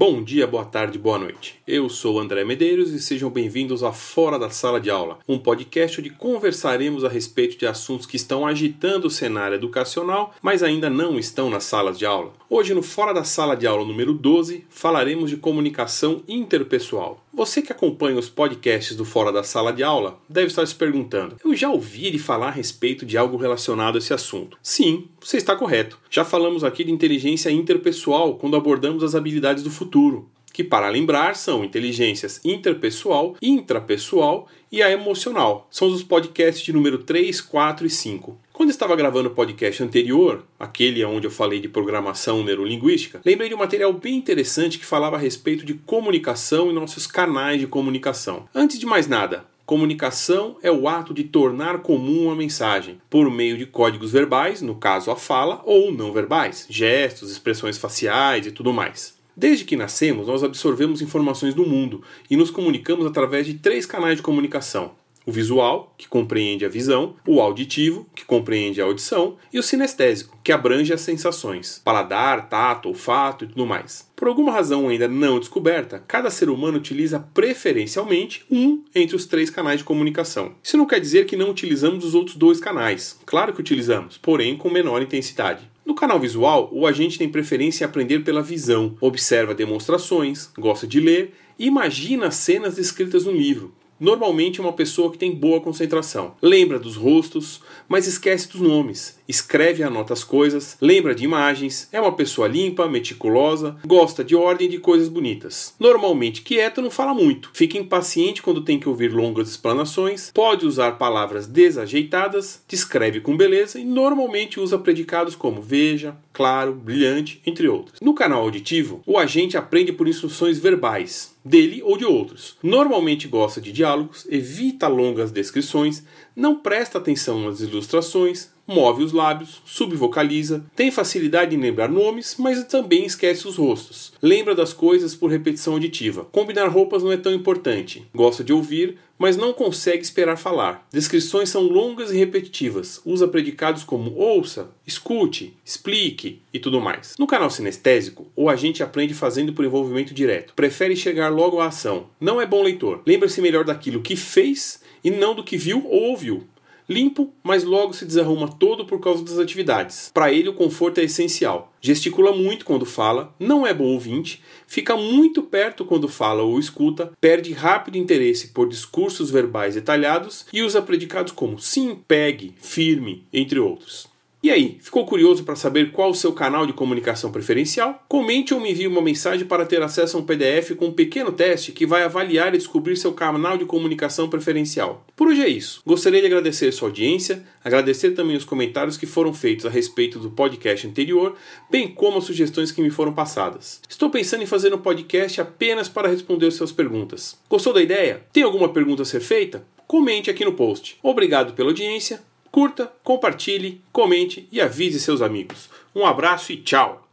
Bom dia, boa tarde, boa noite. Eu sou André Medeiros e sejam bem-vindos a Fora da Sala de Aula, um podcast onde conversaremos a respeito de assuntos que estão agitando o cenário educacional, mas ainda não estão nas salas de aula. Hoje, no Fora da Sala de Aula número 12, falaremos de comunicação interpessoal. Você que acompanha os podcasts do Fora da Sala de Aula deve estar se perguntando: eu já ouvi ele falar a respeito de algo relacionado a esse assunto? Sim, você está correto. Já falamos aqui de inteligência interpessoal quando abordamos as habilidades do futuro que, para lembrar, são inteligências interpessoal, intrapessoal e a emocional. São os podcasts de número 3, 4 e 5. Quando estava gravando o podcast anterior, aquele onde eu falei de programação neurolinguística, lembrei de um material bem interessante que falava a respeito de comunicação e nossos canais de comunicação. Antes de mais nada, Comunicação é o ato de tornar comum uma mensagem, por meio de códigos verbais, no caso a fala, ou não verbais, gestos, expressões faciais e tudo mais. Desde que nascemos, nós absorvemos informações do mundo e nos comunicamos através de três canais de comunicação: o visual, que compreende a visão, o auditivo, que compreende a audição, e o sinestésico, que abrange as sensações, paladar, tato, olfato e tudo mais. Por alguma razão ainda não descoberta, cada ser humano utiliza preferencialmente um entre os três canais de comunicação. Isso não quer dizer que não utilizamos os outros dois canais. Claro que utilizamos, porém com menor intensidade. No canal visual, o agente tem preferência em aprender pela visão, observa demonstrações, gosta de ler e imagina cenas descritas no livro, Normalmente é uma pessoa que tem boa concentração. Lembra dos rostos, mas esquece dos nomes. Escreve e anota as coisas, lembra de imagens, é uma pessoa limpa, meticulosa, gosta de ordem e de coisas bonitas. Normalmente quieta, não fala muito. Fica impaciente quando tem que ouvir longas explanações, pode usar palavras desajeitadas, descreve com beleza e normalmente usa predicados como veja, claro, brilhante, entre outros. No canal auditivo, o agente aprende por instruções verbais, dele ou de outros. Normalmente gosta de diálogos, evita longas descrições, não presta atenção nas ilustrações, move os lábios, subvocaliza, tem facilidade em lembrar nomes, mas também esquece os rostos. Lembra das coisas por repetição auditiva. Combinar roupas não é tão importante. Gosta de ouvir, mas não consegue esperar falar. Descrições são longas e repetitivas. Usa predicados como ouça, escute, explique e tudo mais. No canal sinestésico, o agente aprende fazendo por envolvimento direto. Prefere chegar logo à ação. Não é bom leitor. Lembra-se melhor daquilo que fez e não do que viu ou ouviu. Limpo, mas logo se desarruma todo por causa das atividades. Para ele, o conforto é essencial. Gesticula muito quando fala, não é bom ouvinte, fica muito perto quando fala ou escuta, perde rápido interesse por discursos verbais detalhados e usa predicados como sim, pegue, firme, entre outros. E aí, ficou curioso para saber qual o seu canal de comunicação preferencial? Comente ou me envie uma mensagem para ter acesso a um PDF com um pequeno teste que vai avaliar e descobrir seu canal de comunicação preferencial. Por hoje é isso. Gostaria de agradecer sua audiência, agradecer também os comentários que foram feitos a respeito do podcast anterior, bem como as sugestões que me foram passadas. Estou pensando em fazer um podcast apenas para responder as suas perguntas. Gostou da ideia? Tem alguma pergunta a ser feita? Comente aqui no post. Obrigado pela audiência Curta, compartilhe, comente e avise seus amigos. Um abraço e tchau!